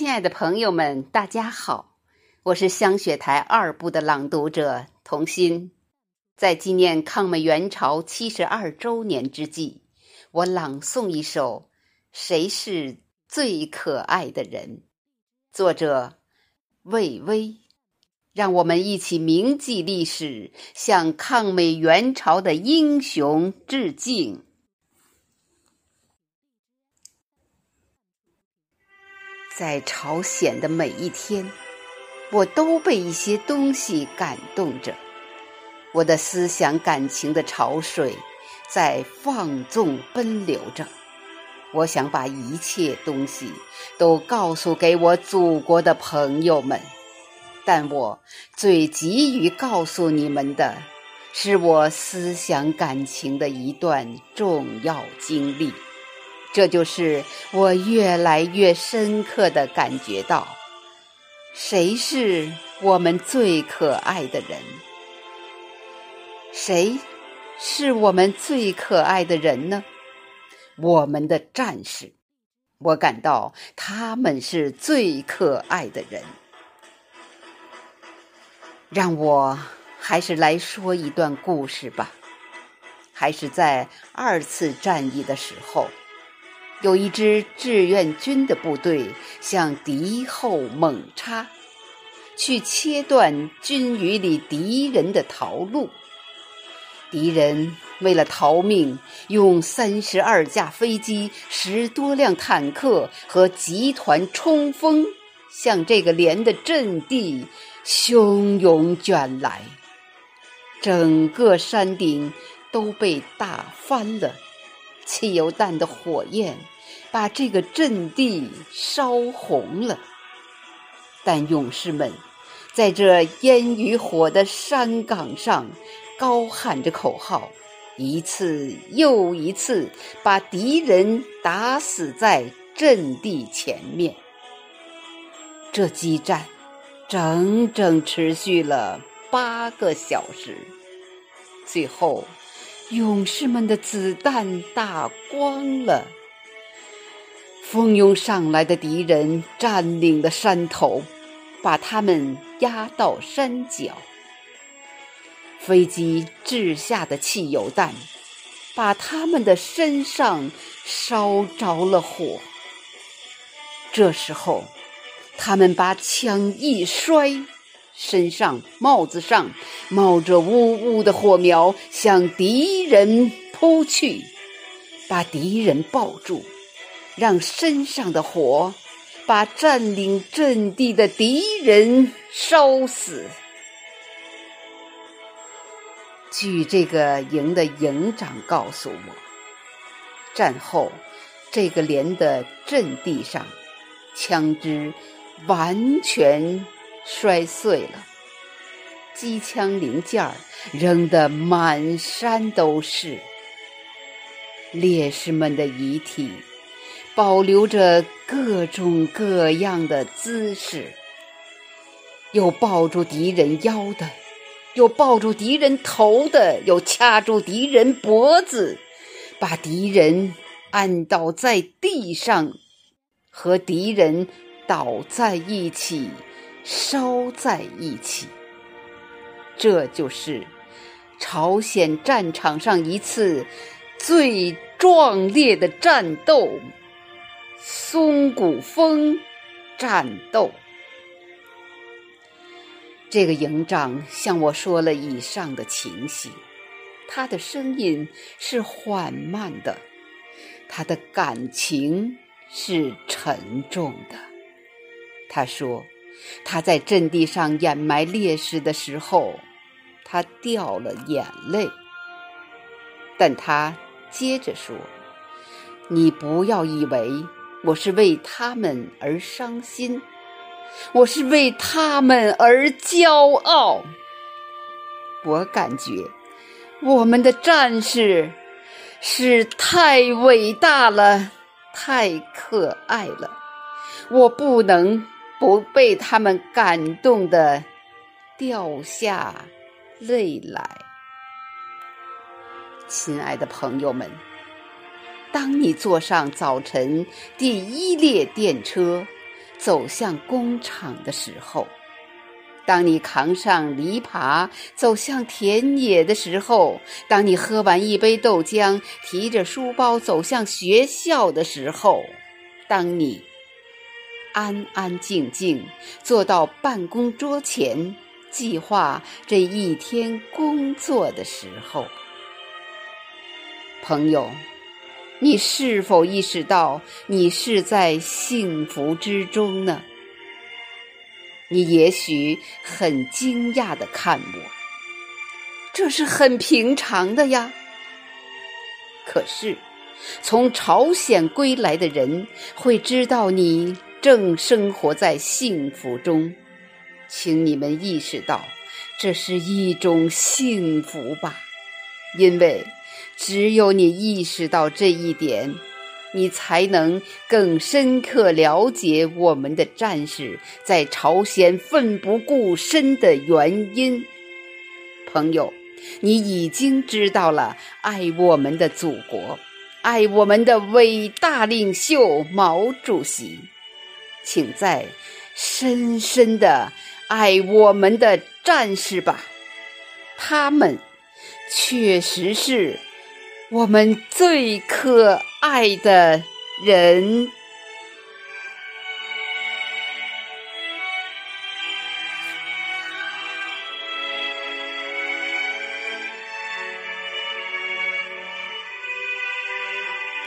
亲爱的朋友们，大家好，我是香雪台二部的朗读者童心。在纪念抗美援朝七十二周年之际，我朗诵一首《谁是最可爱的人》，作者魏巍。让我们一起铭记历史，向抗美援朝的英雄致敬。在朝鲜的每一天，我都被一些东西感动着。我的思想感情的潮水在放纵奔流着。我想把一切东西都告诉给我祖国的朋友们。但我最急于告诉你们的，是我思想感情的一段重要经历。这就是我越来越深刻的感觉到，谁是我们最可爱的人？谁是我们最可爱的人呢？我们的战士，我感到他们是最可爱的人。让我还是来说一段故事吧。还是在二次战役的时候，有一支志愿军的部队向敌后猛插，去切断军旅里敌人的逃路。敌人为了逃命，用三十二架飞机、十多辆坦克和集团冲锋，向这个连的阵地。汹涌卷来，整个山顶都被打翻了。汽油弹的火焰把这个阵地烧红了。但勇士们在这烟与火的山岗上高喊着口号，一次又一次把敌人打死在阵地前面。这激战。整整持续了八个小时，最后，勇士们的子弹打光了。蜂拥上来的敌人占领了山头，把他们压到山脚。飞机掷下的汽油弹，把他们的身上烧着了火。这时候。他们把枪一摔，身上、帽子上冒着呜呜的火苗，向敌人扑去，把敌人抱住，让身上的火把占领阵地的敌人烧死。据这个营的营长告诉我，战后这个连的阵地上，枪支。完全摔碎了，机枪零件扔得满山都是。烈士们的遗体保留着各种各样的姿势，有抱住敌人腰的，有抱住敌人头的，有掐住敌人脖子，把敌人按倒在地上，和敌人。倒在一起，烧在一起，这就是朝鲜战场上一次最壮烈的战斗——松骨峰战斗。这个营长向我说了以上的情形，他的声音是缓慢的，他的感情是沉重的。他说：“他在阵地上掩埋烈士的时候，他掉了眼泪。但他接着说：‘你不要以为我是为他们而伤心，我是为他们而骄傲。我感觉我们的战士是太伟大了，太可爱了，我不能。’”不被他们感动的掉下泪来，亲爱的朋友们，当你坐上早晨第一列电车，走向工厂的时候，当你扛上犁耙走向田野的时候，当你喝完一杯豆浆，提着书包走向学校的时候，当你安安静静坐到办公桌前，计划这一天工作的时候，朋友。你是否意识到你是在幸福之中呢？你也许很惊讶的看我，这是很平常的呀。可是，从朝鲜归来的人会知道你正生活在幸福中，请你们意识到这是一种幸福吧，因为。只有你意识到这一点，你才能更深刻了解我们的战士在朝鲜奋不顾身的原因。朋友，你已经知道了爱我们的祖国，爱我们的伟大领袖毛主席，请再深深的爱我们的战士吧，他们确实是。我们最可爱的人。